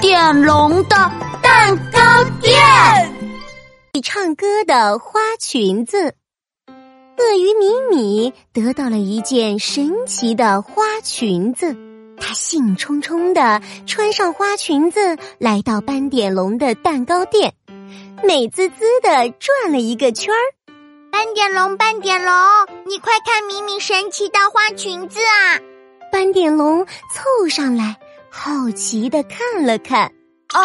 点龙的蛋糕店。唱歌的花裙子，鳄鱼米米得到了一件神奇的花裙子，他兴冲冲的穿上花裙子，来到斑点龙的蛋糕店，美滋滋的转了一个圈儿。斑点龙，斑点龙，你快看米米神奇的花裙子啊！斑点龙凑上来，好奇的看了看。啊，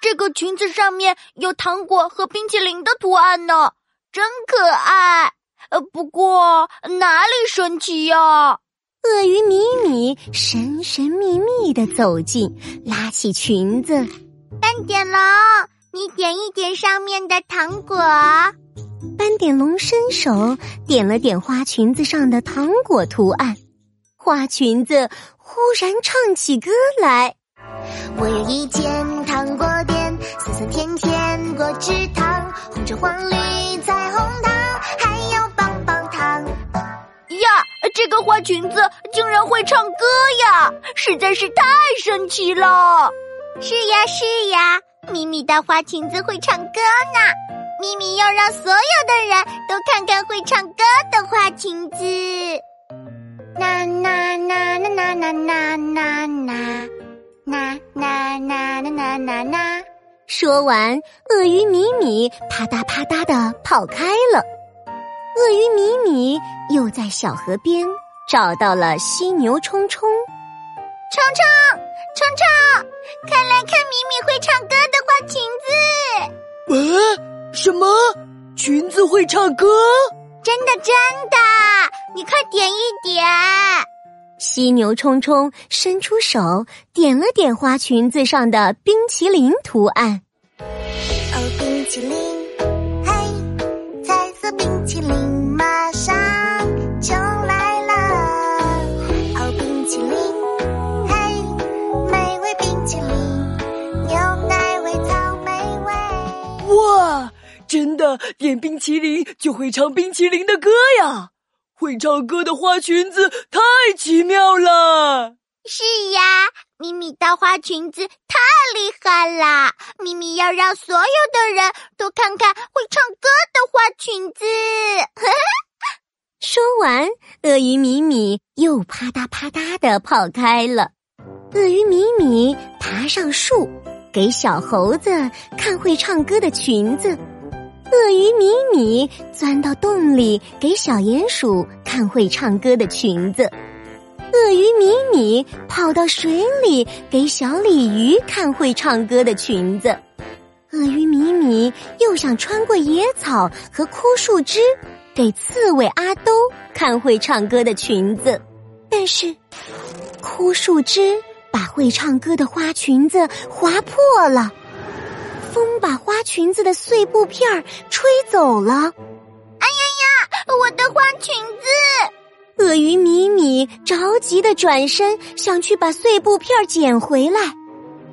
这个裙子上面有糖果和冰淇淋的图案呢，真可爱。呃，不过哪里神奇呀？鳄鱼米米神神秘秘的走近，拉起裙子。斑点龙，你点一点上面的糖果。斑点龙伸手点了点花裙子上的糖果图案。花裙子忽然唱起歌来：我有一间糖果店，酸酸甜甜果汁糖，红橙黄绿彩虹糖，还有棒棒糖。呀，这个花裙子竟然会唱歌呀，实在是太神奇了！是呀是呀，咪咪的花裙子会唱歌呢。咪咪要让所有的人都看看会唱歌的花裙子。啦啦啦啦啦啦啦啦啦，啦啦啦啦啦啦。说完，鳄鱼米米啪嗒啪嗒的跑开了。鳄鱼米米又在小河边找到了犀牛冲冲。冲冲冲冲，快来看米米会唱歌的花裙子。啊，什么？裙子会唱歌？真的真的，你快点一点。犀牛冲冲伸出手，点了点花裙子上的冰淇淋图案。哦，冰淇淋，嘿，彩色冰淇淋马上就来了。哦，冰淇淋，嘿，美味冰淇淋，牛奶味、草莓味。哇！真的点冰淇淋就会唱冰淇淋的歌呀！会唱歌的花裙子太奇妙了。是呀，咪咪的花裙子太厉害啦！咪咪要让所有的人都看看会唱歌的花裙子。说完，鳄鱼米米又啪嗒啪嗒的跑开了。鳄鱼米米爬上树，给小猴子看会唱歌的裙子。鳄鱼米米钻到洞里，给小鼹鼠看会唱歌的裙子；鳄鱼米米跑到水里，给小鲤鱼看会唱歌的裙子；鳄鱼米米又想穿过野草和枯树枝，给刺猬阿兜看会唱歌的裙子。但是，枯树枝把会唱歌的花裙子划破了。风把花裙子的碎布片儿吹走了。哎呀呀，我的花裙子！鳄鱼米米着急的转身想去把碎布片捡回来，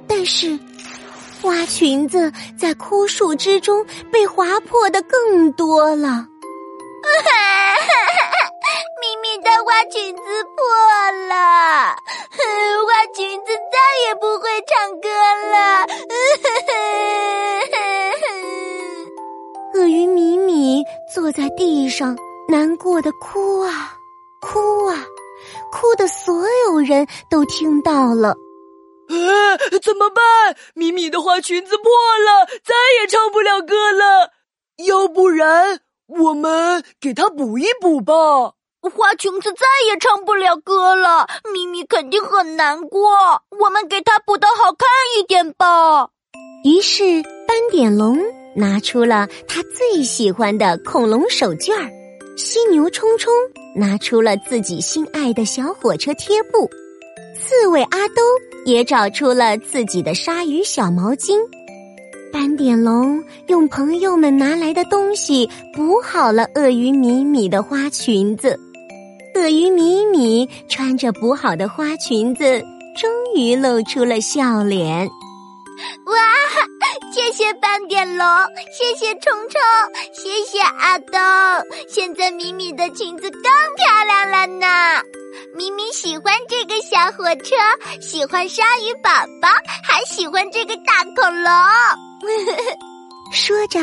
但是花裙子在枯树之中被划破的更多了。米米的花裙子破了，花裙子再也不会唱歌了。米米坐在地上，难过的哭啊哭啊，哭的所有人都听到了。呃，怎么办？米米的花裙子破了，再也唱不了歌了。要不然，我们给她补一补吧。花裙子再也唱不了歌了，咪咪肯定很难过。我们给她补的好看一点吧。于是斑点龙拿出了他最喜欢的恐龙手绢，犀牛冲冲拿出了自己心爱的小火车贴布，刺猬阿兜也找出了自己的鲨鱼小毛巾。斑点龙用朋友们拿来的东西补好了鳄鱼米米的花裙子，鳄鱼米米穿着补好的花裙子，终于露出了笑脸。哇哈！谢谢斑点龙，谢谢虫虫，谢谢阿东。现在米米的裙子更漂亮了呢。米米喜欢这个小火车，喜欢鲨鱼宝宝，还喜欢这个大恐龙。说着，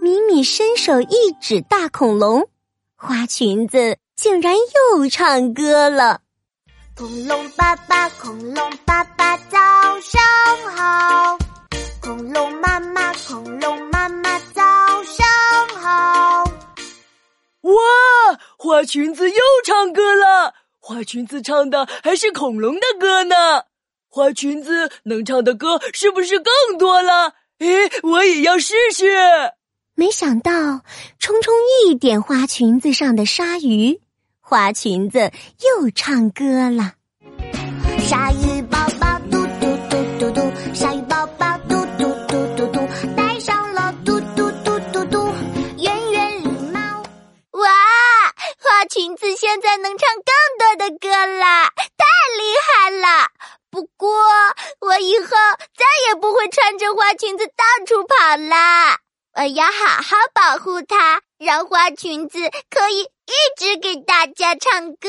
米米伸手一指大恐龙，花裙子竟然又唱歌了。恐龙爸爸，恐龙爸爸，早上好！恐龙恐龙妈妈，早上好！哇，花裙子又唱歌了！花裙子唱的还是恐龙的歌呢。花裙子能唱的歌是不是更多了？诶，我也要试试。没想到，冲冲一点花裙子上的鲨鱼，花裙子又唱歌了。鲨鱼我以后再也不会穿着花裙子到处跑啦，我要好好保护它，让花裙子可以一直给大家唱歌。